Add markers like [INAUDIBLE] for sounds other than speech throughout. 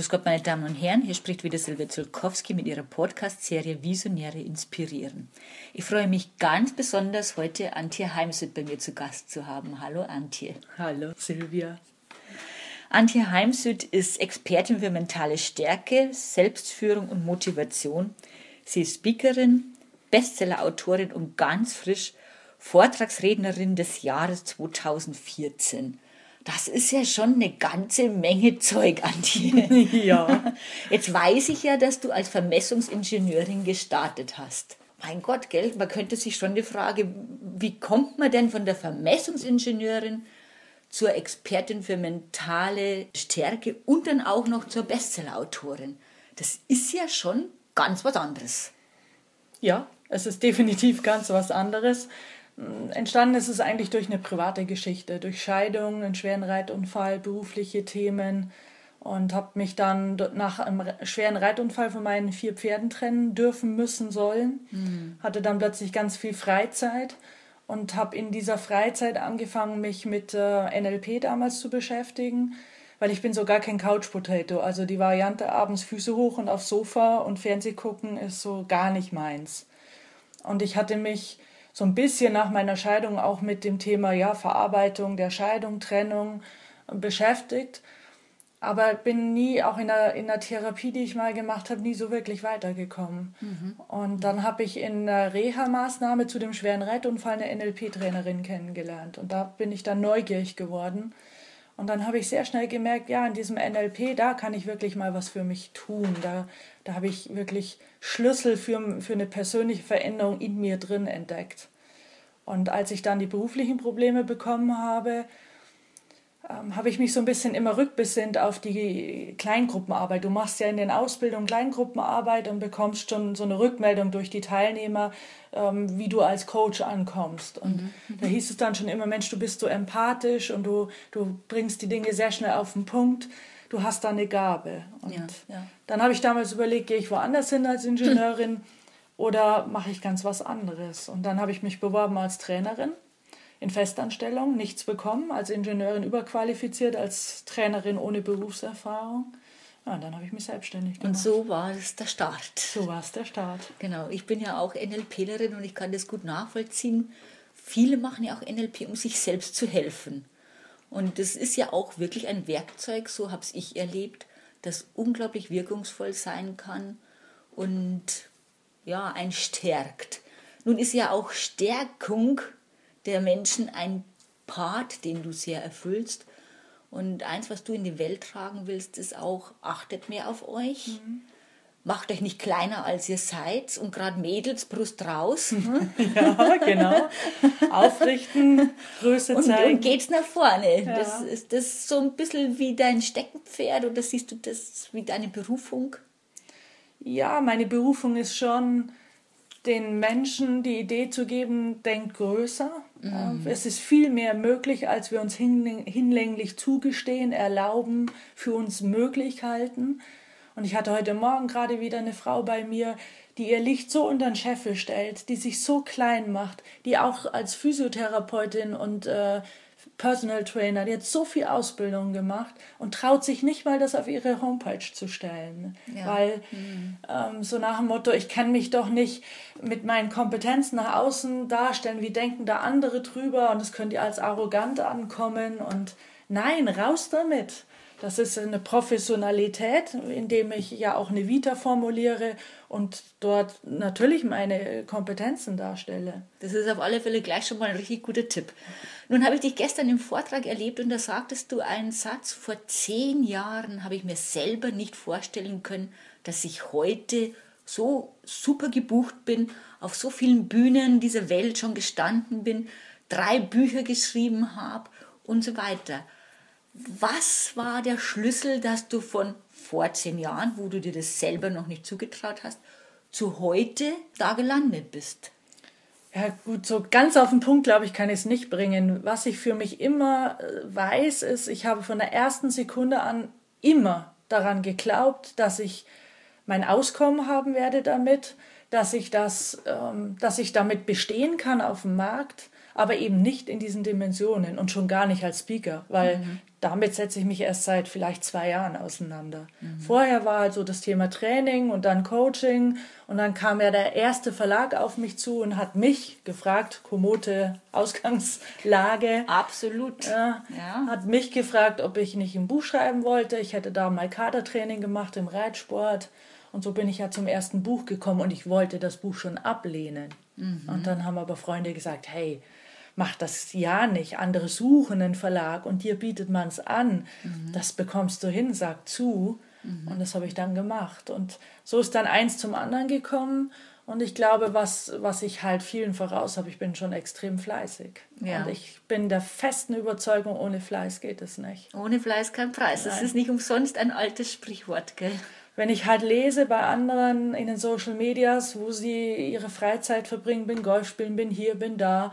Grüß Gott, meine Damen und Herren, hier spricht wieder Silvia Zulkowski mit ihrer Podcast-Serie Visionäre inspirieren. Ich freue mich ganz besonders, heute Antje Heimsüd bei mir zu Gast zu haben. Hallo Antje. Hallo Silvia. Antje Heimsüd ist Expertin für mentale Stärke, Selbstführung und Motivation. Sie ist Speakerin, Bestseller-Autorin und ganz frisch Vortragsrednerin des Jahres 2014. Das ist ja schon eine ganze Menge Zeug an dir. [LAUGHS] Ja. Jetzt weiß ich ja, dass du als Vermessungsingenieurin gestartet hast. Mein Gott, gell? Man könnte sich schon die Frage, wie kommt man denn von der Vermessungsingenieurin zur Expertin für mentale Stärke und dann auch noch zur Bestsellerautorin? Das ist ja schon ganz was anderes. Ja, es ist definitiv ganz was anderes. Entstanden ist es eigentlich durch eine private Geschichte, durch Scheidung, einen schweren Reitunfall, berufliche Themen und habe mich dann nach einem schweren Reitunfall von meinen vier Pferden trennen dürfen müssen sollen. Mhm. Hatte dann plötzlich ganz viel Freizeit und habe in dieser Freizeit angefangen, mich mit äh, NLP damals zu beschäftigen, weil ich bin so gar kein Couch Potato. Also die Variante abends Füße hoch und aufs Sofa und Fernseh gucken ist so gar nicht meins. Und ich hatte mich so ein bisschen nach meiner Scheidung auch mit dem Thema ja, Verarbeitung der Scheidung, Trennung beschäftigt. Aber bin nie, auch in der, in der Therapie, die ich mal gemacht habe, nie so wirklich weitergekommen. Mhm. Und dann habe ich in der Reha-Maßnahme zu dem schweren Reitunfall eine NLP-Trainerin kennengelernt. Und da bin ich dann neugierig geworden. Und dann habe ich sehr schnell gemerkt, ja, in diesem NLP, da kann ich wirklich mal was für mich tun. Da, da habe ich wirklich Schlüssel für, für eine persönliche Veränderung in mir drin entdeckt. Und als ich dann die beruflichen Probleme bekommen habe, ähm, habe ich mich so ein bisschen immer rückbesinnt auf die Kleingruppenarbeit. Du machst ja in den Ausbildungen Kleingruppenarbeit und bekommst schon so eine Rückmeldung durch die Teilnehmer, ähm, wie du als Coach ankommst. Und mhm. da hieß es dann schon immer, Mensch, du bist so empathisch und du, du bringst die Dinge sehr schnell auf den Punkt. Du hast da eine Gabe. Und ja, ja. dann habe ich damals überlegt, gehe ich woanders hin als Ingenieurin [CLEARS THROAT] oder mache ich ganz was anderes? Und dann habe ich mich beworben als Trainerin in Festanstellung, nichts bekommen, als Ingenieurin überqualifiziert, als Trainerin ohne Berufserfahrung. Ja, und dann habe ich mich selbstständig gemacht. Und so war es der Start. So war es der Start. Genau, ich bin ja auch NLPlerin und ich kann das gut nachvollziehen. Viele machen ja auch NLP, um sich selbst zu helfen. Und das ist ja auch wirklich ein Werkzeug, so habe ich erlebt, das unglaublich wirkungsvoll sein kann und ja, ein stärkt. Nun ist ja auch Stärkung der Menschen ein Part, den du sehr erfüllst. Und eins, was du in die Welt tragen willst, ist auch, achtet mehr auf euch. Mhm. Macht euch nicht kleiner, als ihr seid. Und gerade Mädels, Brust raus. [LAUGHS] ja, genau. Aufrichten, Größe zeigen. Und geht's nach vorne. Ja. Das ist das so ein bisschen wie dein Steckenpferd oder siehst du das wie deine Berufung? Ja, meine Berufung ist schon, den Menschen die Idee zu geben, denkt größer. Mhm. Es ist viel mehr möglich, als wir uns hinlänglich zugestehen, erlauben, für uns möglich halten. Und ich hatte heute Morgen gerade wieder eine Frau bei mir, die ihr Licht so unter den Scheffel stellt, die sich so klein macht, die auch als Physiotherapeutin und äh, Personal Trainer, die hat so viel Ausbildung gemacht und traut sich nicht mal, das auf ihre Homepage zu stellen. Ja. Weil mhm. ähm, so nach dem Motto, ich kann mich doch nicht mit meinen Kompetenzen nach außen darstellen, wie denken da andere drüber und es könnte als arrogant ankommen und nein, raus damit. Das ist eine Professionalität, indem ich ja auch eine Vita formuliere und dort natürlich meine Kompetenzen darstelle. Das ist auf alle Fälle gleich schon mal ein richtig guter Tipp. Nun habe ich dich gestern im Vortrag erlebt und da sagtest du einen Satz, vor zehn Jahren habe ich mir selber nicht vorstellen können, dass ich heute so super gebucht bin, auf so vielen Bühnen dieser Welt schon gestanden bin, drei Bücher geschrieben habe und so weiter. Was war der Schlüssel, dass du von vor zehn Jahren, wo du dir das selber noch nicht zugetraut hast, zu heute da gelandet bist? Ja, gut, so ganz auf den Punkt, glaube ich, kann ich es nicht bringen. Was ich für mich immer äh, weiß, ist, ich habe von der ersten Sekunde an immer daran geglaubt, dass ich mein Auskommen haben werde damit, dass ich das, ähm, dass ich damit bestehen kann auf dem Markt, aber eben nicht in diesen Dimensionen und schon gar nicht als Speaker, weil mhm. damit setze ich mich erst seit vielleicht zwei Jahren auseinander. Mhm. Vorher war halt so das Thema Training und dann Coaching und dann kam ja der erste Verlag auf mich zu und hat mich gefragt, Komote Ausgangslage. Absolut. Ja, ja. Hat mich gefragt, ob ich nicht ein Buch schreiben wollte. Ich hätte da mal Kadertraining gemacht im Reitsport. Und so bin ich ja zum ersten Buch gekommen und ich wollte das Buch schon ablehnen. Mhm. Und dann haben aber Freunde gesagt, hey, mach das ja nicht. Andere suchen einen Verlag und dir bietet man es an. Mhm. Das bekommst du hin, sag zu. Mhm. Und das habe ich dann gemacht. Und so ist dann eins zum anderen gekommen. Und ich glaube, was, was ich halt vielen voraus habe, ich bin schon extrem fleißig. Ja. Und ich bin der festen Überzeugung, ohne Fleiß geht es nicht. Ohne Fleiß kein Preis. Nein. Das ist nicht umsonst ein altes Sprichwort, gell? wenn ich halt lese bei anderen in den Social Medias, wo sie ihre Freizeit verbringen, bin Golf spielen, bin hier, bin da,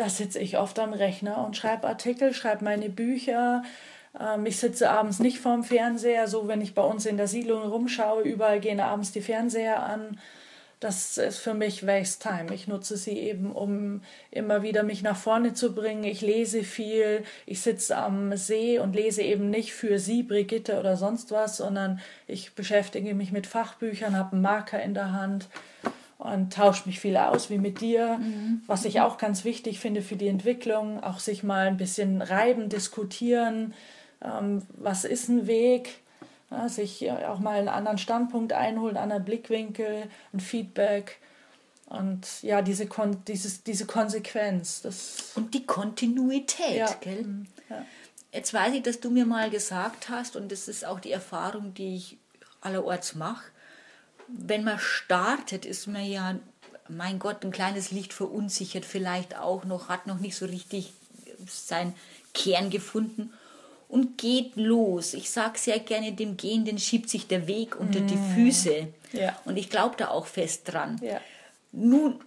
da sitze ich oft am Rechner und schreibe Artikel, schreibe meine Bücher. Ähm, ich sitze abends nicht vorm Fernseher, so wenn ich bei uns in der Siedlung rumschaue, überall gehen abends die Fernseher an das ist für mich Waste Time. Ich nutze sie eben, um immer wieder mich nach vorne zu bringen. Ich lese viel, ich sitze am See und lese eben nicht für Sie, Brigitte oder sonst was, sondern ich beschäftige mich mit Fachbüchern, habe einen Marker in der Hand und tausche mich viel aus, wie mit dir. Mhm. Was ich auch ganz wichtig finde für die Entwicklung, auch sich mal ein bisschen reiben, diskutieren. Ähm, was ist ein Weg? Ja, sich auch mal einen anderen Standpunkt einholen, einen anderen Blickwinkel, ein Feedback. Und ja, diese, Kon dieses, diese Konsequenz. Das und die Kontinuität, ja. gell? Mhm. Ja. Jetzt weiß ich, dass du mir mal gesagt hast, und das ist auch die Erfahrung, die ich allerorts mache, wenn man startet, ist man ja, mein Gott, ein kleines Licht verunsichert, vielleicht auch noch, hat noch nicht so richtig seinen Kern gefunden und geht los. Ich sage sehr gerne, dem Gehenden schiebt sich der Weg unter mm. die Füße. Ja. Und ich glaube da auch fest dran. Ja. Nun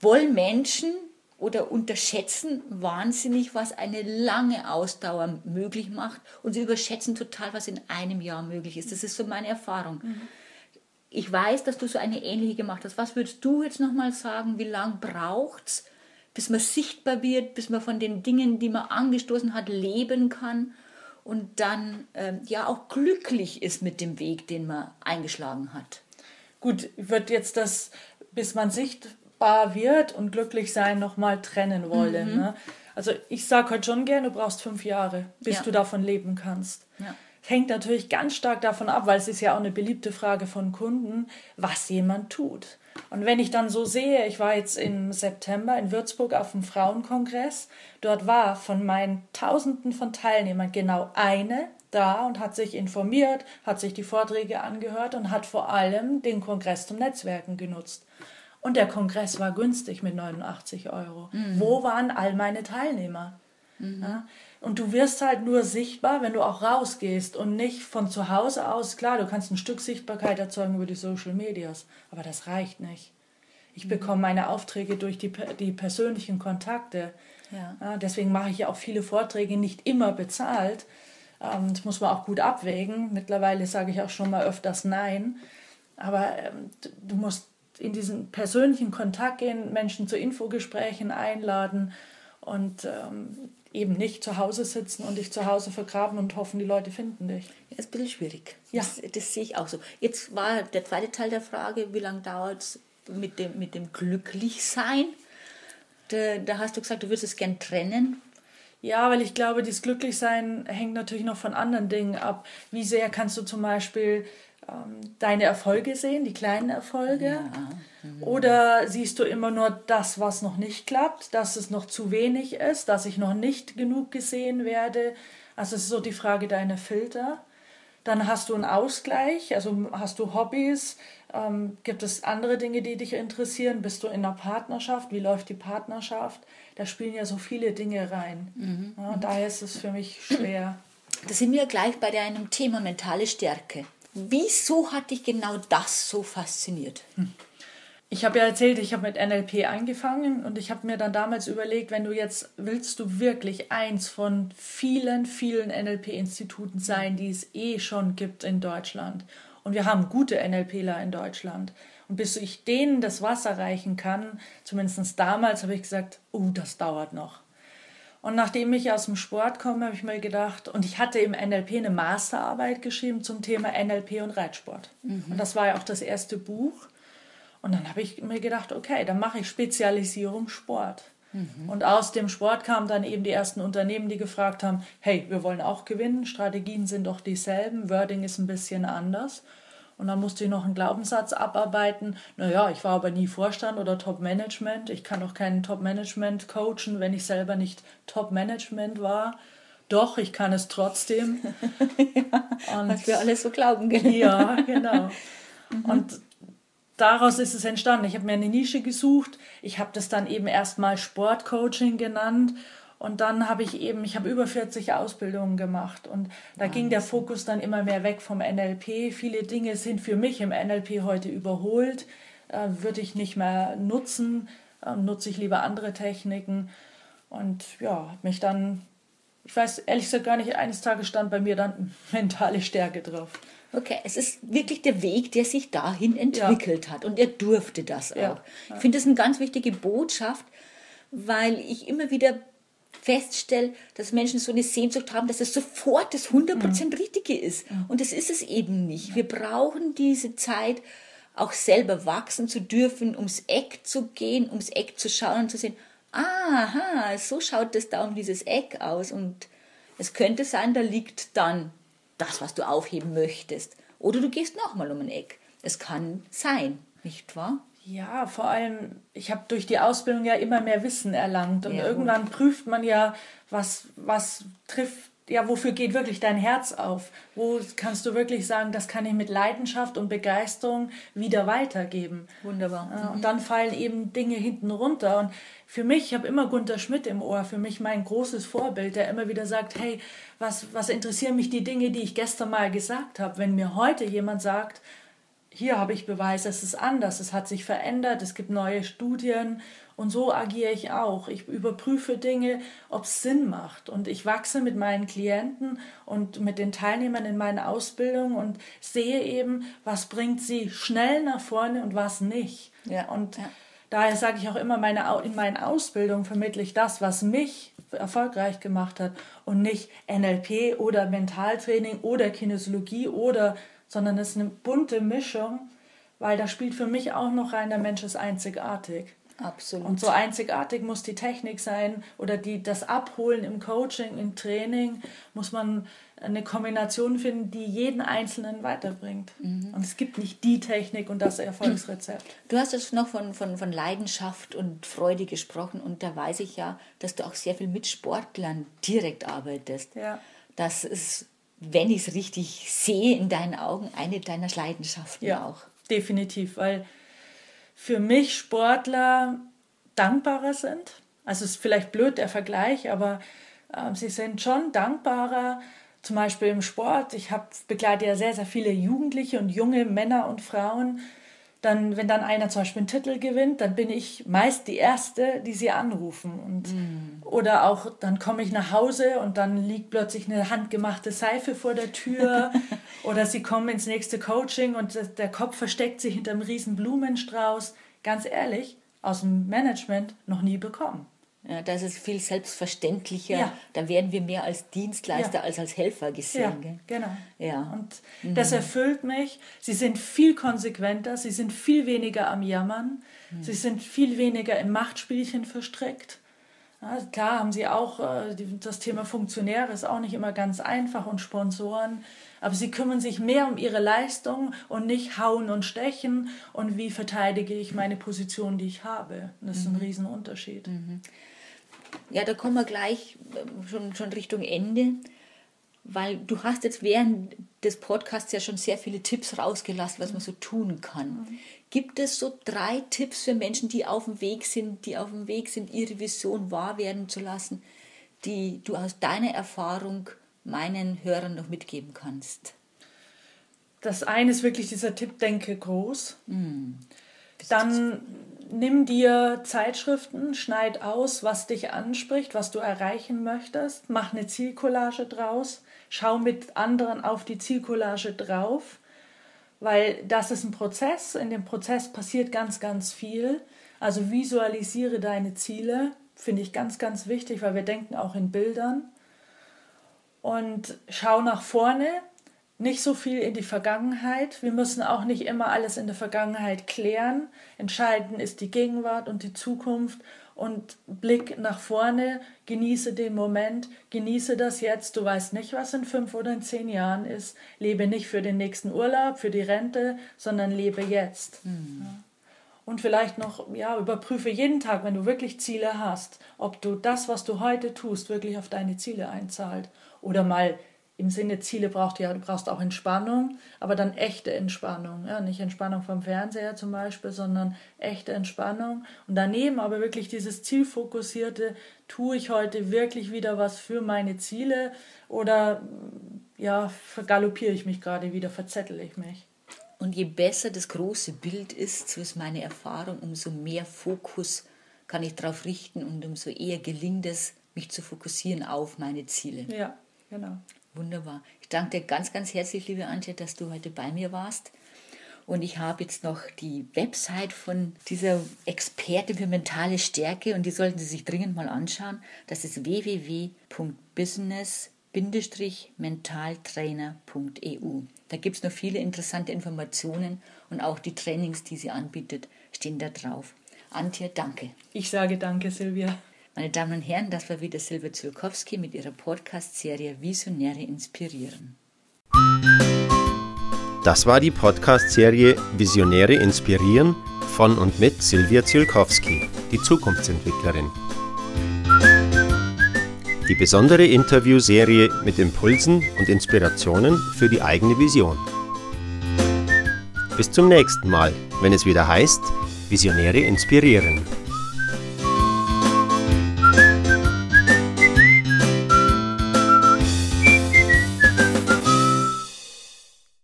wollen Menschen oder unterschätzen wahnsinnig, was eine lange Ausdauer möglich macht. Und sie überschätzen total, was in einem Jahr möglich ist. Das ist so meine Erfahrung. Mhm. Ich weiß, dass du so eine ähnliche gemacht hast. Was würdest du jetzt nochmal sagen? Wie lange braucht es, bis man sichtbar wird, bis man von den Dingen, die man angestoßen hat, leben kann? und dann ähm, ja auch glücklich ist mit dem Weg, den man eingeschlagen hat. Gut, wird jetzt das, bis man sichtbar wird und glücklich sein, nochmal trennen wollen. Mhm. Ne? Also ich sage heute schon gern, du brauchst fünf Jahre, bis ja. du davon leben kannst. Ja. Hängt natürlich ganz stark davon ab, weil es ist ja auch eine beliebte Frage von Kunden, was jemand tut. Und wenn ich dann so sehe, ich war jetzt im September in Würzburg auf dem Frauenkongress, dort war von meinen Tausenden von Teilnehmern genau eine da und hat sich informiert, hat sich die Vorträge angehört und hat vor allem den Kongress zum Netzwerken genutzt. Und der Kongress war günstig mit 89 Euro. Mhm. Wo waren all meine Teilnehmer? Mhm. Ja? Und du wirst halt nur sichtbar, wenn du auch rausgehst und nicht von zu Hause aus. Klar, du kannst ein Stück Sichtbarkeit erzeugen über die Social Medias, aber das reicht nicht. Ich mhm. bekomme meine Aufträge durch die, die persönlichen Kontakte. Ja. Deswegen mache ich ja auch viele Vorträge nicht immer bezahlt. Ähm, das muss man auch gut abwägen. Mittlerweile sage ich auch schon mal öfters Nein. Aber ähm, du musst in diesen persönlichen Kontakt gehen, Menschen zu Infogesprächen einladen und ähm, eben nicht zu Hause sitzen und dich zu Hause vergraben und hoffen, die Leute finden dich. Ja, ist ein bisschen schwierig. Ja. Das, das sehe ich auch so. Jetzt war der zweite Teil der Frage, wie lange dauert es mit dem, mit dem Glücklichsein? Da, da hast du gesagt, du würdest es gern trennen. Ja, weil ich glaube, dieses Glücklichsein hängt natürlich noch von anderen Dingen ab. Wie sehr kannst du zum Beispiel ähm, deine Erfolge sehen, die kleinen Erfolge? Ja. Mhm. Oder siehst du immer nur das, was noch nicht klappt, dass es noch zu wenig ist, dass ich noch nicht genug gesehen werde? Also es ist so die Frage deiner Filter. Dann hast du einen Ausgleich, also hast du Hobbys, ähm, gibt es andere Dinge, die dich interessieren? Bist du in einer Partnerschaft? Wie läuft die Partnerschaft? Da spielen ja so viele Dinge rein. Mhm. Ja, daher ist es für mich schwer. Da sind wir gleich bei einem Thema mentale Stärke. Wieso hat dich genau das so fasziniert? Ich habe ja erzählt, ich habe mit NLP angefangen und ich habe mir dann damals überlegt, wenn du jetzt willst du wirklich eins von vielen, vielen NLP-Instituten sein, die es eh schon gibt in Deutschland. Und wir haben gute NLPler in Deutschland. Und bis ich denen das Wasser reichen kann, zumindest damals, habe ich gesagt, oh, das dauert noch. Und nachdem ich aus dem Sport komme, habe ich mir gedacht, und ich hatte im NLP eine Masterarbeit geschrieben zum Thema NLP und Reitsport. Mhm. Und das war ja auch das erste Buch. Und dann habe ich mir gedacht, okay, dann mache ich Spezialisierung Sport. Mhm. Und aus dem Sport kamen dann eben die ersten Unternehmen, die gefragt haben, hey, wir wollen auch gewinnen, Strategien sind doch dieselben, Wording ist ein bisschen anders. Und dann musste ich noch einen Glaubenssatz abarbeiten. Naja, ich war aber nie Vorstand oder Top-Management. Ich kann auch keinen Top-Management coachen, wenn ich selber nicht Top-Management war. Doch, ich kann es trotzdem. [LAUGHS] ja, und, was wir alles so glauben. Ja, genau. [LAUGHS] Mhm. Und daraus ist es entstanden. Ich habe mir eine Nische gesucht. Ich habe das dann eben erstmal Sportcoaching genannt und dann habe ich eben, ich habe über 40 Ausbildungen gemacht und da ging der Fokus dann immer mehr weg vom NLP. Viele Dinge sind für mich im NLP heute überholt, äh, würde ich nicht mehr nutzen, äh, nutze ich lieber andere Techniken und ja, habe mich dann, ich weiß ehrlich gesagt gar nicht, eines Tages stand bei mir dann [LAUGHS] mentale Stärke drauf. Okay, es ist wirklich der Weg, der sich dahin entwickelt ja. hat und er durfte das auch. Ja. Ich finde das eine ganz wichtige Botschaft, weil ich immer wieder feststelle, dass Menschen so eine Sehnsucht haben, dass es sofort das 100% mhm. Richtige ist. Mhm. Und das ist es eben nicht. Wir brauchen diese Zeit, auch selber wachsen zu dürfen, ums Eck zu gehen, ums Eck zu schauen und zu sehen, aha, so schaut das da um dieses Eck aus. Und es könnte sein, da liegt dann das, was du aufheben möchtest. Oder du gehst nochmal um ein Eck. Es kann sein, nicht wahr? Ja, vor allem, ich habe durch die Ausbildung ja immer mehr Wissen erlangt und ja, irgendwann prüft man ja, was, was trifft, ja, wofür geht wirklich dein Herz auf? Wo kannst du wirklich sagen, das kann ich mit Leidenschaft und Begeisterung wieder weitergeben? Wunderbar. Mhm. Und dann fallen eben Dinge hinten runter. Und für mich, ich habe immer Gunter Schmidt im Ohr, für mich mein großes Vorbild, der immer wieder sagt, hey, was, was interessieren mich die Dinge, die ich gestern mal gesagt habe? Wenn mir heute jemand sagt, hier habe ich Beweis, es ist anders, es hat sich verändert, es gibt neue Studien und so agiere ich auch. Ich überprüfe Dinge, ob es Sinn macht und ich wachse mit meinen Klienten und mit den Teilnehmern in meinen Ausbildungen und sehe eben, was bringt sie schnell nach vorne und was nicht. Ja. Und ja. daher sage ich auch immer, meine, in meinen Ausbildungen vermittle ich das, was mich erfolgreich gemacht hat und nicht NLP oder Mentaltraining oder Kinesiologie oder sondern es ist eine bunte Mischung, weil da spielt für mich auch noch rein, der Mensch ist einzigartig. Absolut. Und so einzigartig muss die Technik sein oder die, das Abholen im Coaching, im Training, muss man eine Kombination finden, die jeden Einzelnen weiterbringt. Mhm. Und es gibt nicht die Technik und das Erfolgsrezept. [CLEARS THROAT] Du hast jetzt noch von, von, von Leidenschaft und Freude gesprochen und da weiß ich ja, dass du auch sehr viel mit Sportlern direkt arbeitest. Ja. Das ist wenn ich es richtig sehe, in deinen Augen eine deiner Leidenschaften ja, auch. Definitiv, weil für mich Sportler dankbarer sind. Also es ist vielleicht blöd der Vergleich, aber äh, sie sind schon dankbarer. Zum Beispiel im Sport. Ich habe begleite ja sehr, sehr viele Jugendliche und junge Männer und Frauen, dann, wenn dann einer zum Beispiel einen Titel gewinnt, dann bin ich meist die Erste, die sie anrufen. Und, mm. Oder auch, dann komme ich nach Hause und dann liegt plötzlich eine handgemachte Seife vor der Tür. [LAUGHS] oder sie kommen ins nächste Coaching und der Kopf versteckt sich hinter einem riesen Blumenstrauß. Ganz ehrlich, aus dem Management noch nie bekommen. Ja, das ist viel selbstverständlicher. Ja. Da werden wir mehr als Dienstleister ja. als als Helfer gesehen. Ja, genau. Ja. Und mhm. das erfüllt mich. Sie sind viel konsequenter, sie sind viel weniger am Jammern, mhm. sie sind viel weniger im Machtspielchen verstrickt. Klar haben sie auch äh, das Thema Funktionäre ist auch nicht immer ganz einfach und Sponsoren, aber sie kümmern sich mehr um ihre Leistung und nicht hauen und stechen und wie verteidige ich meine Position, die ich habe. Das ist ein mhm. Riesenunterschied. Mhm. Ja, da kommen wir gleich äh, schon, schon Richtung Ende, weil du hast jetzt während des Podcasts ja schon sehr viele Tipps rausgelassen, was man so tun kann. Mhm. Gibt es so drei Tipps für Menschen, die auf dem Weg sind, die auf dem Weg sind, ihre Vision wahr werden zu lassen, die du aus deiner Erfahrung meinen Hörern noch mitgeben kannst? das eine ist wirklich dieser Tipp, denke groß. Mhm. Dann nimm dir Zeitschriften, schneid aus, was dich anspricht, was du erreichen möchtest, mach eine Zielcollage draus, schau mit anderen auf die Zielcollage drauf, weil das ist ein Prozess, in dem Prozess passiert ganz, ganz viel. Also visualisiere deine Ziele, finde ich ganz, ganz wichtig, weil wir denken auch in Bildern. Und schau nach vorne, nicht so viel in die Vergangenheit. Wir müssen auch nicht immer alles in der Vergangenheit klären. Entscheidend ist die Gegenwart und die Zukunft und Blick nach vorne. Genieße den Moment, genieße das jetzt. Du weißt nicht, was in fünf oder in zehn Jahren ist. Lebe nicht für den nächsten Urlaub, für die Rente, sondern lebe jetzt. Mhm. Ja. Und vielleicht noch, ja, überprüfe jeden Tag, wenn du wirklich Ziele hast, ob du das, was du heute tust, wirklich auf deine Ziele einzahlt. Oder mal im Sinne Ziele braucht ja, du brauchst auch Entspannung, aber dann echte Entspannung. Ja, nicht Entspannung vom Fernseher zum Beispiel, sondern echte Entspannung. Und daneben aber wirklich dieses zielfokussierte, tue ich heute wirklich wieder was für meine Ziele oder ja, vergaloppiere ich mich gerade wieder, verzettel ich mich. Und je besser das große Bild ist, so ist meine Erfahrung, umso mehr Fokus kann ich darauf richten und umso eher gelingt es, mich zu fokussieren auf meine Ziele. Ja, genau. Wunderbar. Ich danke dir ganz, ganz herzlich, liebe Antje, dass du heute bei mir warst. Und ich habe jetzt noch die Website von dieser Experte für mentale Stärke und die sollten Sie sich dringend mal anschauen. Das ist www.business-mentaltrainer.eu. Da gibt es noch viele interessante Informationen und auch die Trainings, die sie anbietet, stehen da drauf. Antje, danke. Ich sage danke, Silvia. Meine Damen und Herren, das war wieder Silvia Zulkowski mit ihrer Podcast-Serie Visionäre inspirieren. Das war die Podcast-Serie Visionäre inspirieren von und mit Silvia Zielkowski, die Zukunftsentwicklerin. Die besondere Interviewserie mit Impulsen und Inspirationen für die eigene Vision. Bis zum nächsten Mal, wenn es wieder heißt, Visionäre inspirieren.